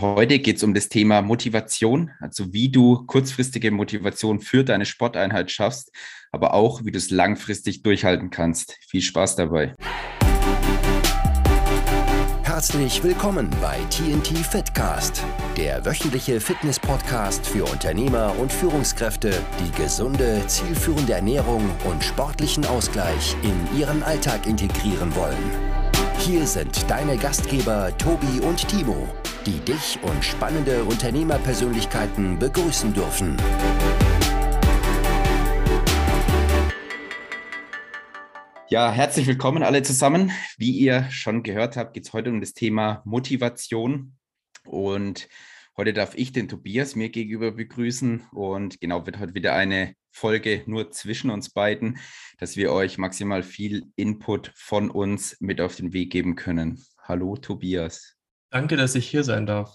Heute geht es um das Thema Motivation, also wie du kurzfristige Motivation für deine Sporteinheit schaffst, aber auch wie du es langfristig durchhalten kannst. Viel Spaß dabei. Herzlich willkommen bei TNT Fitcast, der wöchentliche Fitness-Podcast für Unternehmer und Führungskräfte, die gesunde, zielführende Ernährung und sportlichen Ausgleich in ihren Alltag integrieren wollen. Hier sind deine Gastgeber Tobi und Timo die dich und spannende Unternehmerpersönlichkeiten begrüßen dürfen. Ja, herzlich willkommen alle zusammen. Wie ihr schon gehört habt, geht es heute um das Thema Motivation. Und heute darf ich den Tobias mir gegenüber begrüßen. Und genau wird heute wieder eine Folge nur zwischen uns beiden, dass wir euch maximal viel Input von uns mit auf den Weg geben können. Hallo Tobias. Danke, dass ich hier sein darf.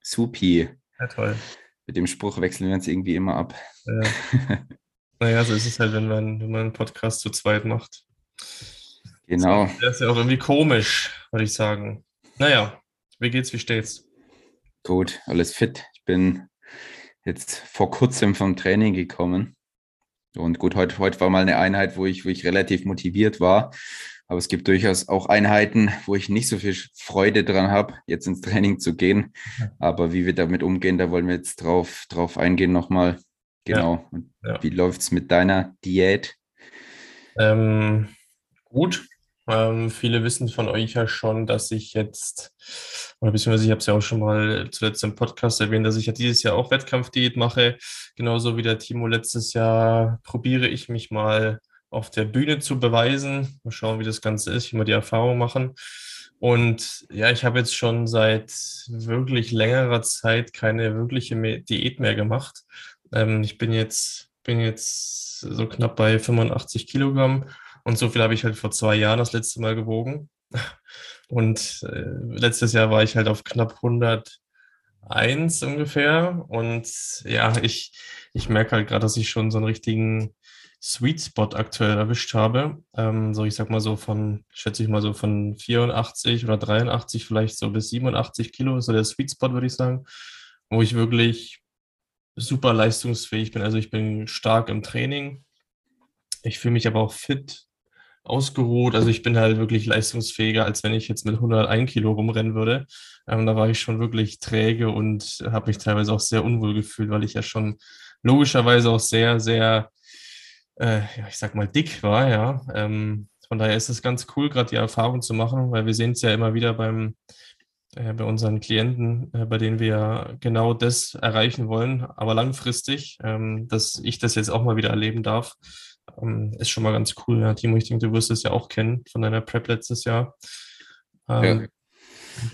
Supi. Ja, toll. Mit dem Spruch wechseln wir uns irgendwie immer ab. Ja. naja, so ist es halt, wenn man, wenn man einen Podcast zu zweit macht. Genau. Das ist ja auch irgendwie komisch, würde ich sagen. Naja, wie geht's, wie steht's? Gut, alles fit. Ich bin jetzt vor kurzem vom Training gekommen. Und gut, heute, heute war mal eine Einheit, wo ich, wo ich relativ motiviert war. Aber es gibt durchaus auch Einheiten, wo ich nicht so viel Freude dran habe, jetzt ins Training zu gehen. Aber wie wir damit umgehen, da wollen wir jetzt drauf, drauf eingehen nochmal. Genau. Ja. Ja. Wie läuft es mit deiner Diät? Ähm, gut. Ähm, viele wissen von euch ja schon, dass ich jetzt, oder beziehungsweise ich habe es ja auch schon mal zuletzt im Podcast erwähnt, dass ich ja dieses Jahr auch Wettkampfdiät mache. Genauso wie der Timo letztes Jahr probiere ich mich mal auf der Bühne zu beweisen. Mal schauen, wie das Ganze ist, wie wir die Erfahrung machen. Und ja, ich habe jetzt schon seit wirklich längerer Zeit keine wirkliche Diät mehr gemacht. Ähm, ich bin jetzt, bin jetzt so knapp bei 85 Kilogramm und so viel habe ich halt vor zwei Jahren das letzte Mal gewogen. Und äh, letztes Jahr war ich halt auf knapp 101 ungefähr. Und ja, ich, ich merke halt gerade, dass ich schon so einen richtigen Sweet Spot aktuell erwischt habe. Ähm, so, ich sag mal so von, schätze ich mal so von 84 oder 83 vielleicht so bis 87 Kilo, so der Sweet Spot, würde ich sagen, wo ich wirklich super leistungsfähig bin. Also ich bin stark im Training. Ich fühle mich aber auch fit, ausgeruht. Also ich bin halt wirklich leistungsfähiger, als wenn ich jetzt mit 101 Kilo rumrennen würde. Ähm, da war ich schon wirklich träge und habe mich teilweise auch sehr unwohl gefühlt, weil ich ja schon logischerweise auch sehr, sehr äh, ja, ich sag mal, dick war, ja. Ähm, von daher ist es ganz cool, gerade die Erfahrung zu machen, weil wir sehen es ja immer wieder beim, äh, bei unseren Klienten, äh, bei denen wir genau das erreichen wollen, aber langfristig, ähm, dass ich das jetzt auch mal wieder erleben darf, ähm, ist schon mal ganz cool. Ja, Timo, ich denke, du wirst es ja auch kennen von deiner Prep letztes Jahr. Ähm, ja.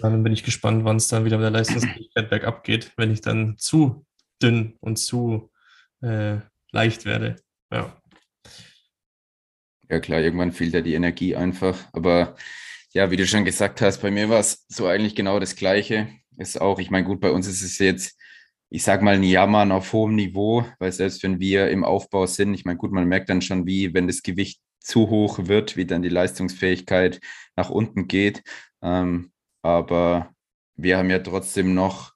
Dann bin ich gespannt, wann es dann wieder mit der Leistungsfähigkeit bergab geht, wenn ich dann zu dünn und zu äh, leicht werde. Ja. Ja klar, irgendwann fehlt ja die Energie einfach. Aber ja, wie du schon gesagt hast, bei mir war es so eigentlich genau das Gleiche. Ist auch, ich meine, gut, bei uns ist es jetzt, ich sag mal, ein Jammern auf hohem Niveau, weil selbst wenn wir im Aufbau sind, ich meine, gut, man merkt dann schon, wie, wenn das Gewicht zu hoch wird, wie dann die Leistungsfähigkeit nach unten geht. Ähm, aber wir haben ja trotzdem noch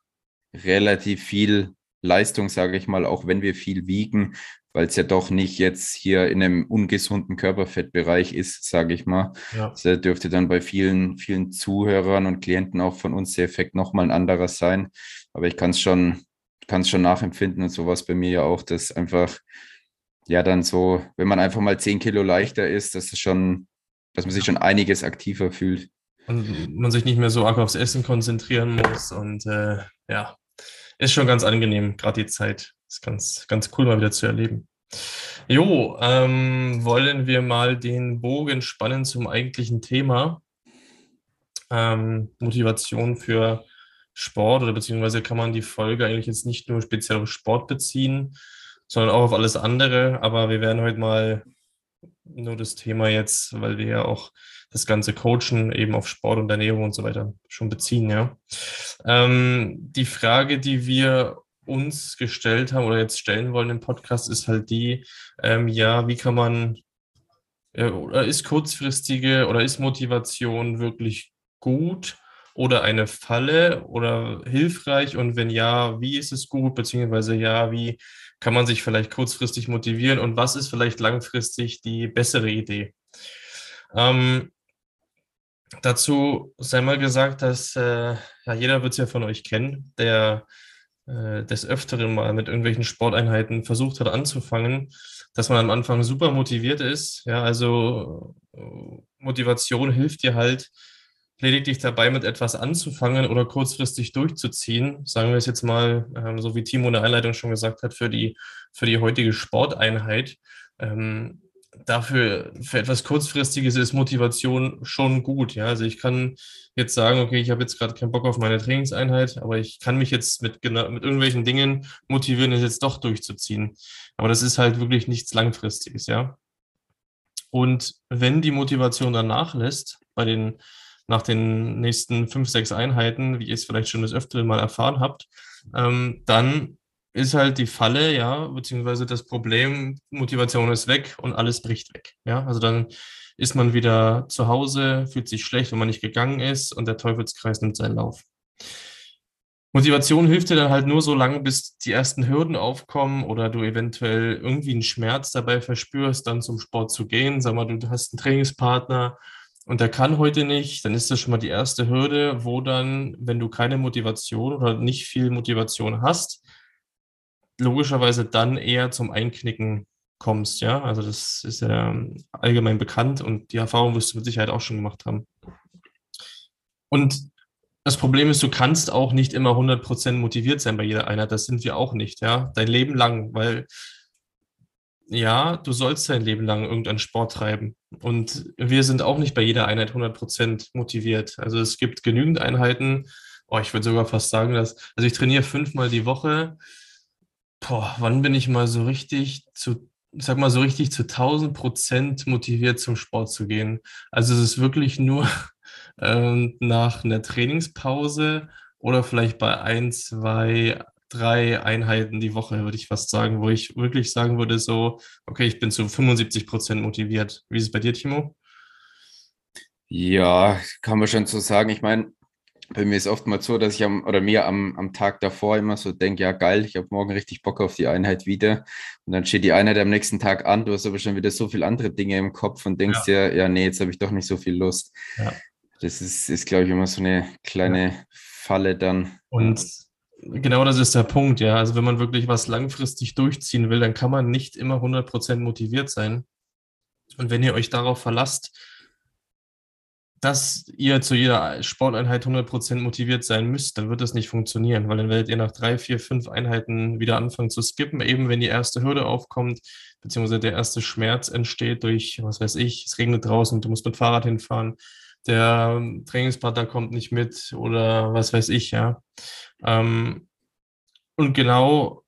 relativ viel Leistung, sage ich mal, auch wenn wir viel wiegen weil es ja doch nicht jetzt hier in einem ungesunden Körperfettbereich ist, sage ich mal. Ja. Das dürfte dann bei vielen, vielen Zuhörern und Klienten auch von uns der Effekt nochmal ein anderer sein. Aber ich kann es schon, kann es schon nachempfinden und sowas bei mir ja auch, dass einfach, ja, dann so, wenn man einfach mal zehn Kilo leichter ist, dass es schon, dass man sich schon einiges aktiver fühlt. Und man sich nicht mehr so arg aufs Essen konzentrieren muss und äh, ja, ist schon ganz angenehm, gerade die Zeit. Ist ganz, ganz cool mal wieder zu erleben. Jo, ähm, wollen wir mal den Bogen spannen zum eigentlichen Thema. Ähm, Motivation für Sport oder beziehungsweise kann man die Folge eigentlich jetzt nicht nur speziell auf Sport beziehen, sondern auch auf alles andere. Aber wir werden heute mal nur das Thema jetzt, weil wir ja auch das ganze Coachen eben auf Sport und Ernährung und so weiter schon beziehen, ja. Ähm, die Frage, die wir uns gestellt haben oder jetzt stellen wollen im Podcast, ist halt die, ähm, ja, wie kann man, äh, ist kurzfristige oder ist Motivation wirklich gut oder eine Falle oder hilfreich? Und wenn ja, wie ist es gut? Beziehungsweise ja, wie kann man sich vielleicht kurzfristig motivieren? Und was ist vielleicht langfristig die bessere Idee? Ähm, dazu sei mal gesagt, dass äh, ja, jeder wird es ja von euch kennen, der äh, des Öfteren mal mit irgendwelchen Sporteinheiten versucht hat anzufangen, dass man am Anfang super motiviert ist. Ja, also äh, Motivation hilft dir halt lediglich dabei, mit etwas anzufangen oder kurzfristig durchzuziehen. Sagen wir es jetzt mal, ähm, so wie Timo in der Einleitung schon gesagt hat, für die, für die heutige Sporteinheit. Ähm, dafür, für etwas Kurzfristiges ist Motivation schon gut. Ja, also ich kann jetzt sagen, okay, ich habe jetzt gerade keinen Bock auf meine Trainingseinheit, aber ich kann mich jetzt mit, mit irgendwelchen Dingen motivieren, es jetzt doch durchzuziehen. Aber das ist halt wirklich nichts Langfristiges, ja. Und wenn die Motivation dann nachlässt, bei den, nach den nächsten fünf, sechs Einheiten, wie ihr es vielleicht schon das Öfteren mal erfahren habt, ähm, dann ist halt die Falle, ja, beziehungsweise das Problem, Motivation ist weg und alles bricht weg. Ja, also dann ist man wieder zu Hause, fühlt sich schlecht, wenn man nicht gegangen ist und der Teufelskreis nimmt seinen Lauf. Motivation hilft dir dann halt nur so lange, bis die ersten Hürden aufkommen oder du eventuell irgendwie einen Schmerz dabei verspürst, dann zum Sport zu gehen. Sag mal, du hast einen Trainingspartner und der kann heute nicht, dann ist das schon mal die erste Hürde, wo dann, wenn du keine Motivation oder nicht viel Motivation hast, logischerweise dann eher zum Einknicken kommst, ja. Also das ist ja allgemein bekannt und die Erfahrung wirst du mit Sicherheit auch schon gemacht haben. Und das Problem ist, du kannst auch nicht immer 100% motiviert sein bei jeder Einheit. Das sind wir auch nicht, ja. Dein Leben lang, weil ja, du sollst dein Leben lang irgendeinen Sport treiben. Und wir sind auch nicht bei jeder Einheit 100% motiviert. Also es gibt genügend Einheiten. Oh, ich würde sogar fast sagen, dass, also ich trainiere fünfmal die Woche boah, wann bin ich mal so richtig zu, sag mal so richtig zu 1000 Prozent motiviert zum Sport zu gehen? Also es ist wirklich nur ähm, nach einer Trainingspause oder vielleicht bei ein, zwei, drei Einheiten die Woche, würde ich fast sagen, wo ich wirklich sagen würde, so, okay, ich bin zu 75 Prozent motiviert. Wie ist es bei dir, Timo? Ja, kann man schon so sagen. Ich meine, bei mir ist oftmals so, dass ich am oder mir am, am Tag davor immer so denke, ja geil, ich habe morgen richtig Bock auf die Einheit wieder. Und dann steht die Einheit am nächsten Tag an, du hast aber schon wieder so viele andere Dinge im Kopf und denkst ja. dir, ja, nee, jetzt habe ich doch nicht so viel Lust. Ja. Das ist, ist glaube ich, immer so eine kleine ja. Falle dann. Und genau das ist der Punkt, ja. Also wenn man wirklich was langfristig durchziehen will, dann kann man nicht immer 100% motiviert sein. Und wenn ihr euch darauf verlasst, dass ihr zu jeder Sporteinheit 100% motiviert sein müsst, dann wird das nicht funktionieren, weil dann werdet ihr nach drei, vier, fünf Einheiten wieder anfangen zu skippen, eben wenn die erste Hürde aufkommt, beziehungsweise der erste Schmerz entsteht durch, was weiß ich, es regnet draußen, du musst mit Fahrrad hinfahren, der Trainingspartner kommt nicht mit oder was weiß ich, ja. Ähm, und genau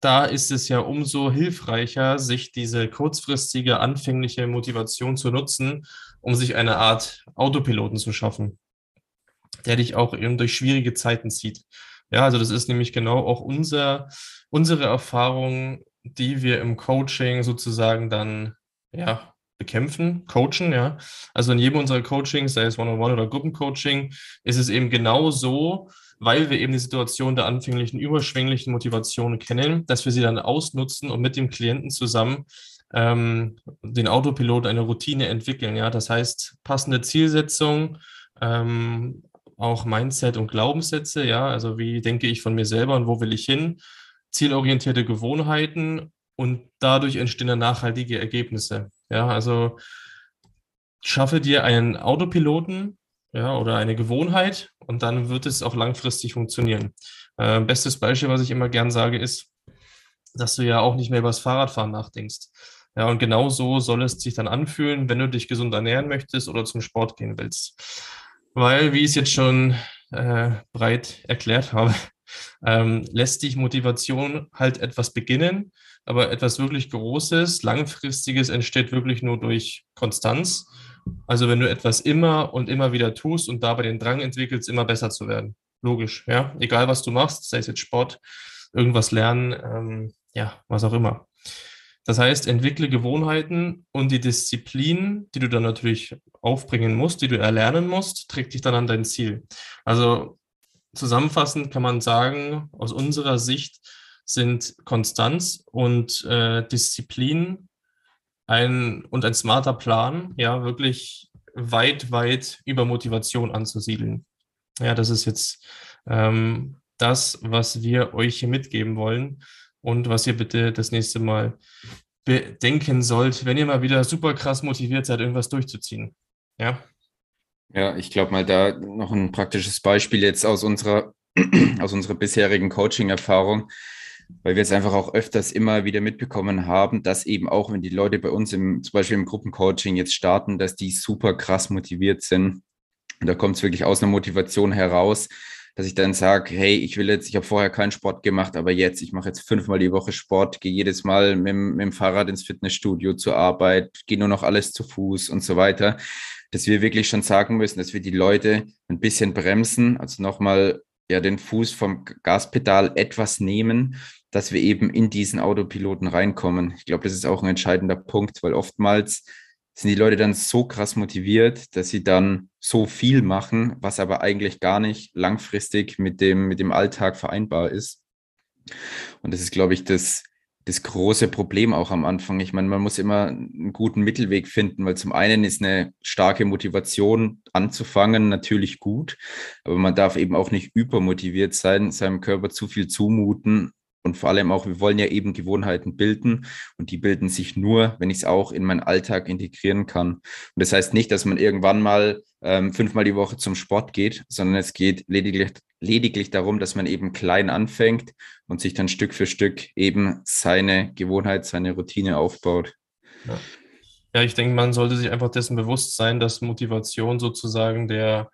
da ist es ja umso hilfreicher, sich diese kurzfristige anfängliche Motivation zu nutzen, um sich eine Art Autopiloten zu schaffen, der dich auch eben durch schwierige Zeiten zieht. Ja, also das ist nämlich genau auch unser, unsere Erfahrung, die wir im Coaching sozusagen dann ja, bekämpfen, coachen, ja. Also in jedem unserer Coachings, sei es One-on-One -on -One oder Gruppencoaching, ist es eben genau so, weil wir eben die Situation der anfänglichen überschwänglichen Motivation kennen, dass wir sie dann ausnutzen und mit dem Klienten zusammen ähm, den Autopilot eine Routine entwickeln. Ja, das heißt passende Zielsetzung, ähm, auch Mindset und Glaubenssätze. Ja, also wie denke ich von mir selber und wo will ich hin? Zielorientierte Gewohnheiten und dadurch entstehen dann nachhaltige Ergebnisse. Ja, also schaffe dir einen Autopiloten, ja, oder eine Gewohnheit und dann wird es auch langfristig funktionieren. Äh, bestes Beispiel, was ich immer gern sage, ist, dass du ja auch nicht mehr über das Fahrradfahren nachdenkst. Ja, und genau so soll es sich dann anfühlen, wenn du dich gesund ernähren möchtest oder zum Sport gehen willst. Weil, wie ich es jetzt schon äh, breit erklärt habe, ähm, lässt dich Motivation halt etwas beginnen, aber etwas wirklich Großes, Langfristiges entsteht wirklich nur durch Konstanz also wenn du etwas immer und immer wieder tust und dabei den Drang entwickelst, immer besser zu werden. Logisch, ja. Egal was du machst, sei es jetzt Sport, irgendwas lernen, ähm, ja, was auch immer. Das heißt, entwickle Gewohnheiten und die Disziplin, die du dann natürlich aufbringen musst, die du erlernen musst, trägt dich dann an dein Ziel. Also zusammenfassend kann man sagen, aus unserer Sicht sind Konstanz und äh, Disziplin ein, und ein smarter Plan, ja, wirklich weit, weit über Motivation anzusiedeln. Ja, das ist jetzt ähm, das, was wir euch hier mitgeben wollen und was ihr bitte das nächste Mal bedenken sollt, wenn ihr mal wieder super krass motiviert seid, irgendwas durchzuziehen. Ja. Ja, ich glaube mal da noch ein praktisches Beispiel jetzt aus unserer, aus unserer bisherigen Coaching-Erfahrung, weil wir es einfach auch öfters immer wieder mitbekommen haben, dass eben auch, wenn die Leute bei uns im, zum Beispiel im Gruppencoaching jetzt starten, dass die super krass motiviert sind. Und da kommt es wirklich aus einer Motivation heraus, dass ich dann sage, hey, ich will jetzt, ich habe vorher keinen Sport gemacht, aber jetzt, ich mache jetzt fünfmal die Woche Sport, gehe jedes Mal mit, mit dem Fahrrad ins Fitnessstudio zur Arbeit, gehe nur noch alles zu Fuß und so weiter, dass wir wirklich schon sagen müssen, dass wir die Leute ein bisschen bremsen, also nochmal ja den Fuß vom Gaspedal etwas nehmen, dass wir eben in diesen Autopiloten reinkommen. Ich glaube, das ist auch ein entscheidender Punkt, weil oftmals sind die Leute dann so krass motiviert, dass sie dann so viel machen, was aber eigentlich gar nicht langfristig mit dem, mit dem Alltag vereinbar ist. Und das ist, glaube ich, das, das große Problem auch am Anfang. Ich meine, man muss immer einen guten Mittelweg finden, weil zum einen ist eine starke Motivation anzufangen natürlich gut, aber man darf eben auch nicht übermotiviert sein, seinem Körper zu viel zumuten und vor allem auch, wir wollen ja eben Gewohnheiten bilden und die bilden sich nur, wenn ich es auch in meinen Alltag integrieren kann. Und das heißt nicht, dass man irgendwann mal ähm, fünfmal die Woche zum Sport geht, sondern es geht lediglich, lediglich darum, dass man eben klein anfängt und sich dann Stück für Stück eben seine Gewohnheit, seine Routine aufbaut. Ja. ja, ich denke, man sollte sich einfach dessen bewusst sein, dass Motivation sozusagen der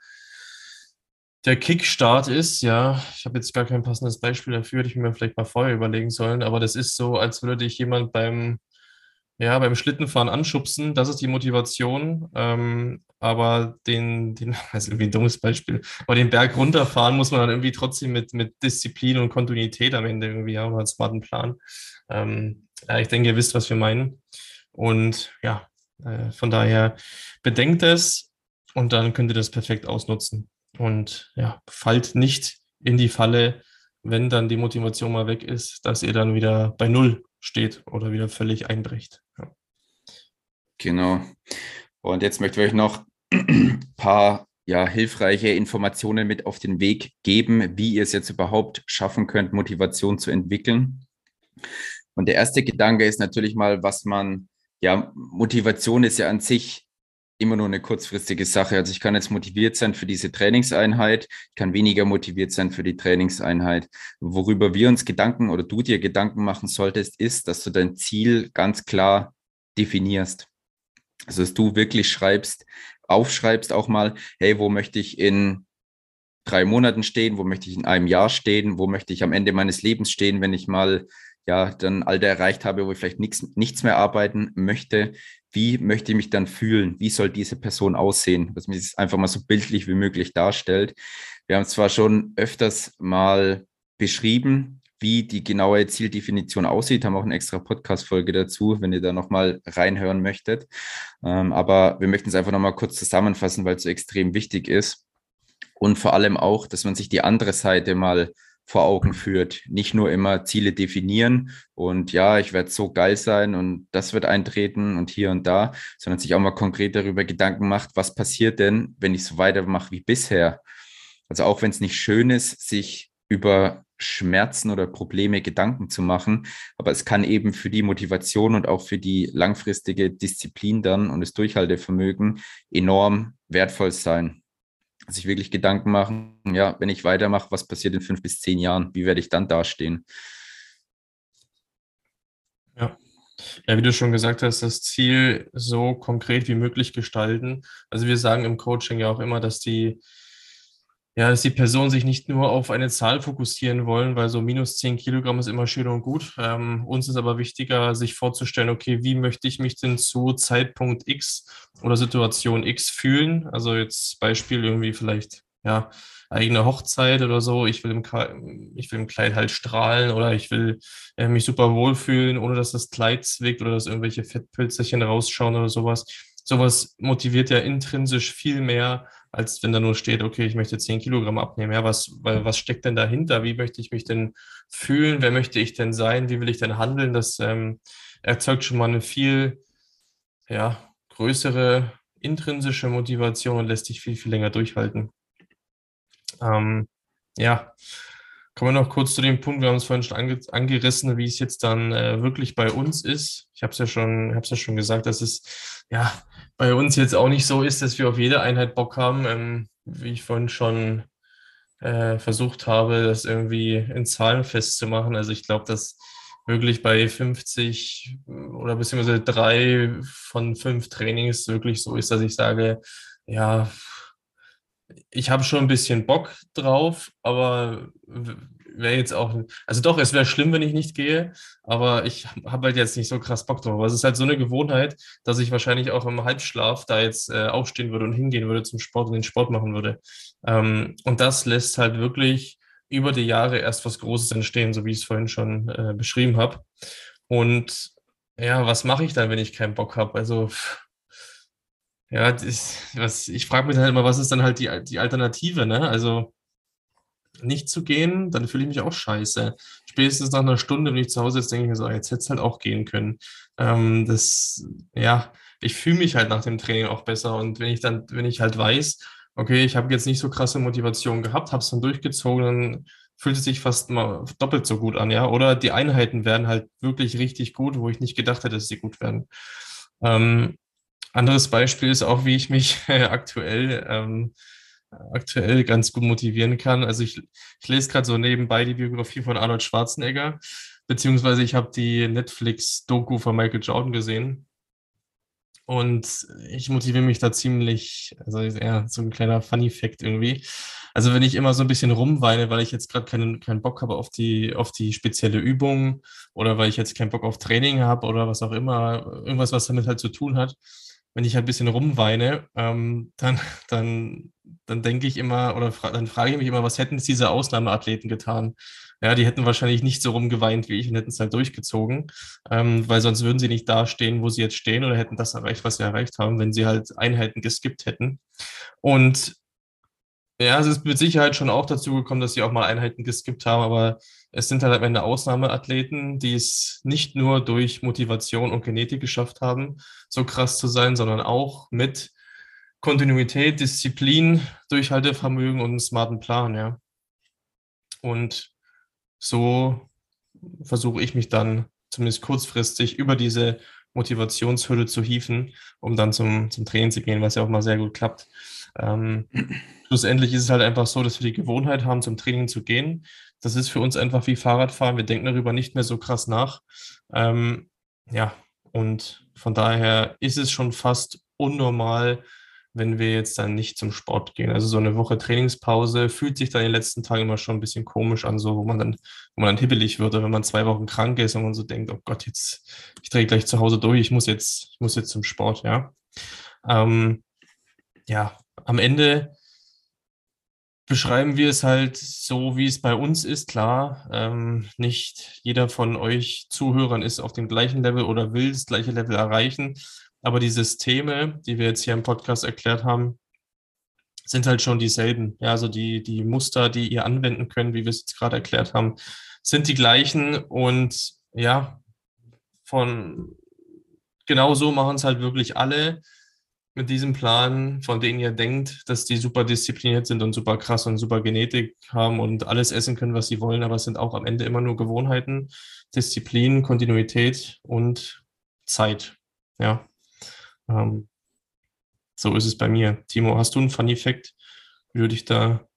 der Kickstart ist, ja, ich habe jetzt gar kein passendes Beispiel dafür, hätte ich mir vielleicht mal vorher überlegen sollen, aber das ist so, als würde dich jemand beim, ja, beim Schlittenfahren anschubsen, das ist die Motivation, ähm, aber den, den, das ist irgendwie ein dummes Beispiel, aber den Berg runterfahren muss man dann irgendwie trotzdem mit, mit Disziplin und Kontinuität am Ende irgendwie haben, einen smarten Plan. Ähm, ja, ich denke, ihr wisst, was wir meinen und ja, äh, von daher bedenkt es und dann könnt ihr das perfekt ausnutzen. Und ja, fallt nicht in die Falle, wenn dann die Motivation mal weg ist, dass ihr dann wieder bei Null steht oder wieder völlig einbricht. Genau. Und jetzt möchte ich euch noch ein paar ja, hilfreiche Informationen mit auf den Weg geben, wie ihr es jetzt überhaupt schaffen könnt, Motivation zu entwickeln. Und der erste Gedanke ist natürlich mal, was man, ja, Motivation ist ja an sich immer nur eine kurzfristige Sache. Also ich kann jetzt motiviert sein für diese Trainingseinheit, ich kann weniger motiviert sein für die Trainingseinheit. Worüber wir uns Gedanken oder du dir Gedanken machen solltest, ist, dass du dein Ziel ganz klar definierst. Also dass du wirklich schreibst, aufschreibst auch mal, hey, wo möchte ich in drei Monaten stehen, wo möchte ich in einem Jahr stehen, wo möchte ich am Ende meines Lebens stehen, wenn ich mal ja dann Alter erreicht habe, wo ich vielleicht nichts, nichts mehr arbeiten möchte, wie möchte ich mich dann fühlen? Wie soll diese Person aussehen? Dass man es einfach mal so bildlich wie möglich darstellt. Wir haben zwar schon öfters mal beschrieben, wie die genaue Zieldefinition aussieht, haben auch eine extra Podcast-Folge dazu, wenn ihr da nochmal reinhören möchtet. Ähm, aber wir möchten es einfach nochmal kurz zusammenfassen, weil es so extrem wichtig ist. Und vor allem auch, dass man sich die andere Seite mal vor Augen führt. Nicht nur immer Ziele definieren und ja, ich werde so geil sein und das wird eintreten und hier und da, sondern sich auch mal konkret darüber Gedanken macht, was passiert denn, wenn ich so weitermache wie bisher. Also auch wenn es nicht schön ist, sich über Schmerzen oder Probleme Gedanken zu machen, aber es kann eben für die Motivation und auch für die langfristige Disziplin dann und das Durchhaltevermögen enorm wertvoll sein sich wirklich Gedanken machen, ja, wenn ich weitermache, was passiert in fünf bis zehn Jahren? Wie werde ich dann dastehen? Ja. Ja, wie du schon gesagt hast, das Ziel so konkret wie möglich gestalten. Also wir sagen im Coaching ja auch immer, dass die ja, dass die Personen sich nicht nur auf eine Zahl fokussieren wollen, weil so minus 10 Kilogramm ist immer schön und gut. Ähm, uns ist aber wichtiger, sich vorzustellen, okay, wie möchte ich mich denn zu Zeitpunkt X oder Situation X fühlen? Also jetzt Beispiel irgendwie vielleicht, ja, eigene Hochzeit oder so. Ich will im, ich will im Kleid halt strahlen oder ich will äh, mich super wohlfühlen, ohne dass das Kleid zwickt oder dass irgendwelche Fettpilzerchen rausschauen oder sowas. Sowas motiviert ja intrinsisch viel mehr, als wenn da nur steht, okay, ich möchte 10 Kilogramm abnehmen. Ja, was, was steckt denn dahinter? Wie möchte ich mich denn fühlen? Wer möchte ich denn sein? Wie will ich denn handeln? Das ähm, erzeugt schon mal eine viel ja, größere intrinsische Motivation und lässt sich viel, viel länger durchhalten. Ähm, ja, kommen wir noch kurz zu dem Punkt, wir haben es vorhin schon ange angerissen, wie es jetzt dann äh, wirklich bei uns ist. Ich habe es ja schon, habe es ja schon gesagt, dass es ja bei uns jetzt auch nicht so ist, dass wir auf jede Einheit Bock haben. Ähm, wie ich vorhin schon äh, versucht habe, das irgendwie in Zahlen festzumachen. Also ich glaube, dass wirklich bei 50 oder beziehungsweise drei von fünf Trainings wirklich so ist, dass ich sage, ja, ich habe schon ein bisschen Bock drauf, aber wäre jetzt auch, also doch, es wäre schlimm, wenn ich nicht gehe, aber ich habe halt jetzt nicht so krass Bock drauf. Aber es ist halt so eine Gewohnheit, dass ich wahrscheinlich auch im Halbschlaf da jetzt äh, aufstehen würde und hingehen würde zum Sport und den Sport machen würde. Ähm, und das lässt halt wirklich über die Jahre erst was Großes entstehen, so wie ich es vorhin schon äh, beschrieben habe. Und ja, was mache ich dann, wenn ich keinen Bock habe? Also, ja, das, was, ich frage mich halt immer, was ist dann halt die, die Alternative, ne? Also, nicht zu gehen, dann fühle ich mich auch scheiße. Spätestens nach einer Stunde, wenn ich zu Hause jetzt denke ich mir so, jetzt hätte es halt auch gehen können. Ähm, das, ja, ich fühle mich halt nach dem Training auch besser. Und wenn ich dann, wenn ich halt weiß, okay, ich habe jetzt nicht so krasse Motivation gehabt, habe es dann durchgezogen, dann fühlt es sich fast mal doppelt so gut an, ja. Oder die Einheiten werden halt wirklich richtig gut, wo ich nicht gedacht hätte, dass sie gut werden. Ähm, anderes Beispiel ist auch, wie ich mich aktuell ähm, aktuell ganz gut motivieren kann. Also ich, ich lese gerade so nebenbei die Biografie von Arnold Schwarzenegger, beziehungsweise ich habe die Netflix-Doku von Michael Jordan gesehen. Und ich motiviere mich da ziemlich, also eher so ein kleiner Funny-Fact irgendwie. Also wenn ich immer so ein bisschen rumweine, weil ich jetzt gerade keinen, keinen Bock habe auf die, auf die spezielle Übung oder weil ich jetzt keinen Bock auf Training habe oder was auch immer, irgendwas, was damit halt zu tun hat, wenn ich halt ein bisschen rumweine, ähm, dann, dann, dann denke ich immer oder fra dann frage ich mich immer, was hätten diese Ausnahmeathleten getan? Ja, die hätten wahrscheinlich nicht so rumgeweint wie ich und hätten es halt durchgezogen, ähm, weil sonst würden sie nicht dastehen, wo sie jetzt stehen oder hätten das erreicht, was sie erreicht haben, wenn sie halt Einheiten geskippt hätten. Und ja, es ist mit Sicherheit schon auch dazu gekommen, dass sie auch mal Einheiten geskippt haben, aber es sind halt am Ende Ausnahmeathleten, die es nicht nur durch Motivation und Genetik geschafft haben, so krass zu sein, sondern auch mit Kontinuität, Disziplin, Durchhaltevermögen und einem smarten Plan, ja. Und so versuche ich mich dann zumindest kurzfristig über diese Motivationshürde zu hieven, um dann zum, zum Training zu gehen, was ja auch mal sehr gut klappt. Ähm, schlussendlich ist es halt einfach so, dass wir die Gewohnheit haben, zum Training zu gehen. Das ist für uns einfach wie Fahrradfahren. Wir denken darüber nicht mehr so krass nach. Ähm, ja, und von daher ist es schon fast unnormal, wenn wir jetzt dann nicht zum Sport gehen. Also so eine Woche Trainingspause fühlt sich dann in den letzten Tagen immer schon ein bisschen komisch an, so wo man dann, wo man dann hibbelig wird, oder wenn man zwei Wochen krank ist und man so denkt, oh Gott, jetzt, ich drehe gleich zu Hause durch, ich muss jetzt, ich muss jetzt zum Sport, ja. Ähm, ja, am Ende beschreiben wir es halt so, wie es bei uns ist. Klar, ähm, nicht jeder von euch Zuhörern ist auf dem gleichen Level oder will das gleiche Level erreichen. Aber die Systeme, die wir jetzt hier im Podcast erklärt haben, sind halt schon dieselben. Ja, also die, die Muster, die ihr anwenden könnt, wie wir es jetzt gerade erklärt haben, sind die gleichen. Und ja, von genau so machen es halt wirklich alle mit diesem Plan, von denen ihr denkt, dass die super diszipliniert sind und super krass und super Genetik haben und alles essen können, was sie wollen, aber es sind auch am Ende immer nur Gewohnheiten, Disziplin, Kontinuität und Zeit. Ja. Ähm, so ist es bei mir. Timo, hast du einen Funny Fact, wie du dich da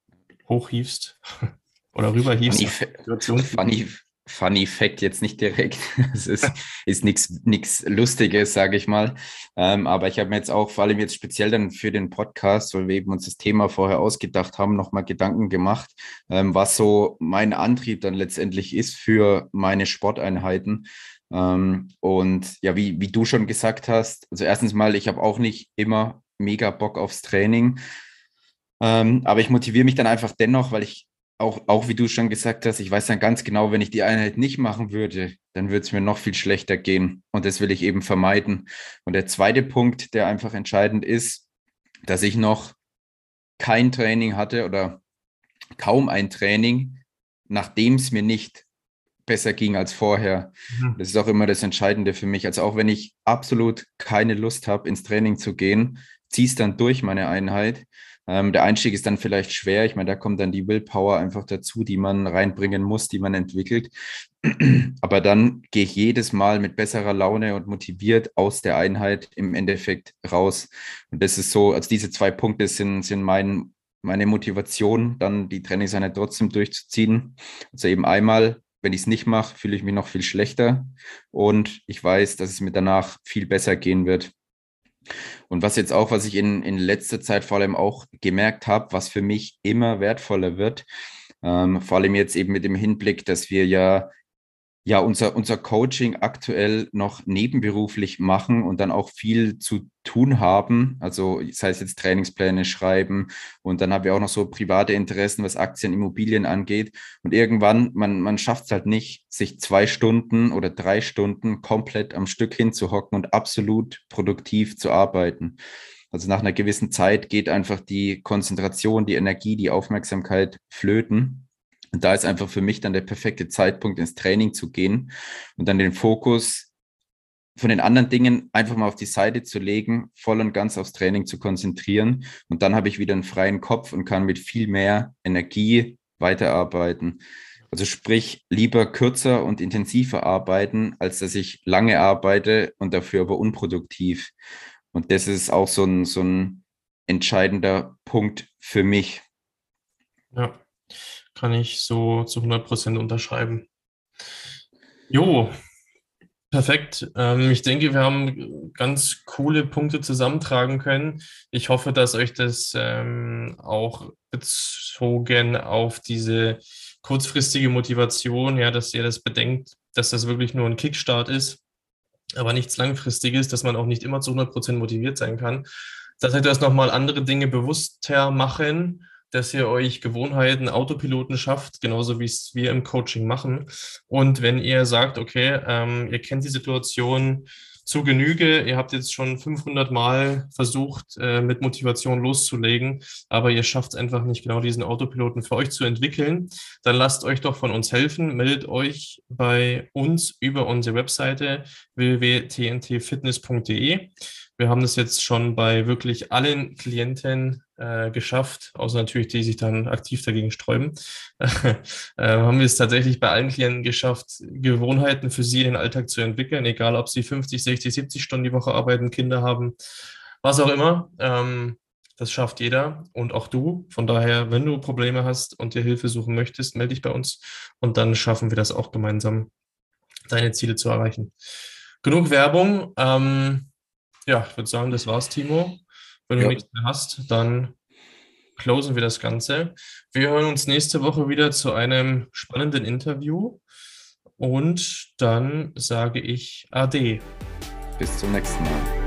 hochhiefst oder rüberhiefst? Funny, Funny, Funny Fact jetzt nicht direkt. Es ist, ist nichts Lustiges, sage ich mal. Ähm, aber ich habe mir jetzt auch, vor allem jetzt speziell dann für den Podcast, weil wir eben uns das Thema vorher ausgedacht haben, nochmal Gedanken gemacht, ähm, was so mein Antrieb dann letztendlich ist für meine Sporteinheiten. Ähm, und ja, wie, wie du schon gesagt hast, also erstens mal, ich habe auch nicht immer mega Bock aufs Training. Ähm, aber ich motiviere mich dann einfach dennoch, weil ich auch, auch wie du schon gesagt hast, ich weiß dann ganz genau, wenn ich die Einheit nicht machen würde, dann würde es mir noch viel schlechter gehen. Und das will ich eben vermeiden. Und der zweite Punkt, der einfach entscheidend ist, dass ich noch kein Training hatte oder kaum ein Training, nachdem es mir nicht besser ging als vorher. Mhm. Das ist auch immer das Entscheidende für mich. Also auch wenn ich absolut keine Lust habe, ins Training zu gehen, ziehe es dann durch meine Einheit. Ähm, der Einstieg ist dann vielleicht schwer. Ich meine, da kommt dann die Willpower einfach dazu, die man reinbringen muss, die man entwickelt. Aber dann gehe ich jedes Mal mit besserer Laune und motiviert aus der Einheit im Endeffekt raus. Und das ist so, also diese zwei Punkte sind, sind mein, meine Motivation, dann die Trainingseinheit trotzdem durchzuziehen. Also eben einmal wenn ich es nicht mache, fühle ich mich noch viel schlechter und ich weiß, dass es mir danach viel besser gehen wird. Und was jetzt auch, was ich in, in letzter Zeit vor allem auch gemerkt habe, was für mich immer wertvoller wird, ähm, vor allem jetzt eben mit dem Hinblick, dass wir ja ja, unser, unser Coaching aktuell noch nebenberuflich machen und dann auch viel zu tun haben. Also sei es jetzt Trainingspläne schreiben und dann haben wir auch noch so private Interessen, was Aktien, Immobilien angeht. Und irgendwann, man, man schafft es halt nicht, sich zwei Stunden oder drei Stunden komplett am Stück hinzuhocken und absolut produktiv zu arbeiten. Also nach einer gewissen Zeit geht einfach die Konzentration, die Energie, die Aufmerksamkeit flöten. Und da ist einfach für mich dann der perfekte Zeitpunkt, ins Training zu gehen und dann den Fokus von den anderen Dingen einfach mal auf die Seite zu legen, voll und ganz aufs Training zu konzentrieren. Und dann habe ich wieder einen freien Kopf und kann mit viel mehr Energie weiterarbeiten. Also sprich, lieber kürzer und intensiver arbeiten, als dass ich lange arbeite und dafür aber unproduktiv. Und das ist auch so ein, so ein entscheidender Punkt für mich. Ja kann ich so zu 100% unterschreiben. Jo, perfekt. Ähm, ich denke, wir haben ganz coole Punkte zusammentragen können. Ich hoffe, dass euch das ähm, auch bezogen auf diese kurzfristige Motivation, ja, dass ihr das bedenkt, dass das wirklich nur ein Kickstart ist, aber nichts Langfristiges, dass man auch nicht immer zu 100% motiviert sein kann. Das heißt, dass nochmal andere Dinge bewusster machen dass ihr euch Gewohnheiten, Autopiloten schafft, genauso wie es wir im Coaching machen. Und wenn ihr sagt, okay, ähm, ihr kennt die Situation zu Genüge, ihr habt jetzt schon 500 Mal versucht, äh, mit Motivation loszulegen, aber ihr schafft es einfach nicht genau diesen Autopiloten für euch zu entwickeln, dann lasst euch doch von uns helfen, meldet euch bei uns über unsere Webseite www.tntfitness.de. Wir haben das jetzt schon bei wirklich allen Klienten äh, geschafft, außer natürlich die, die sich dann aktiv dagegen sträuben. äh, haben wir es tatsächlich bei allen Klienten geschafft, Gewohnheiten für sie in den Alltag zu entwickeln, egal ob sie 50, 60, 70 Stunden die Woche arbeiten, Kinder haben, was auch immer. Ähm, das schafft jeder und auch du. Von daher, wenn du Probleme hast und dir Hilfe suchen möchtest, melde dich bei uns und dann schaffen wir das auch gemeinsam, deine Ziele zu erreichen. Genug Werbung. Ähm, ja, ich würde sagen, das war's, Timo. Wenn du ja. nichts mehr hast, dann closen wir das Ganze. Wir hören uns nächste Woche wieder zu einem spannenden Interview. Und dann sage ich Ade. Bis zum nächsten Mal.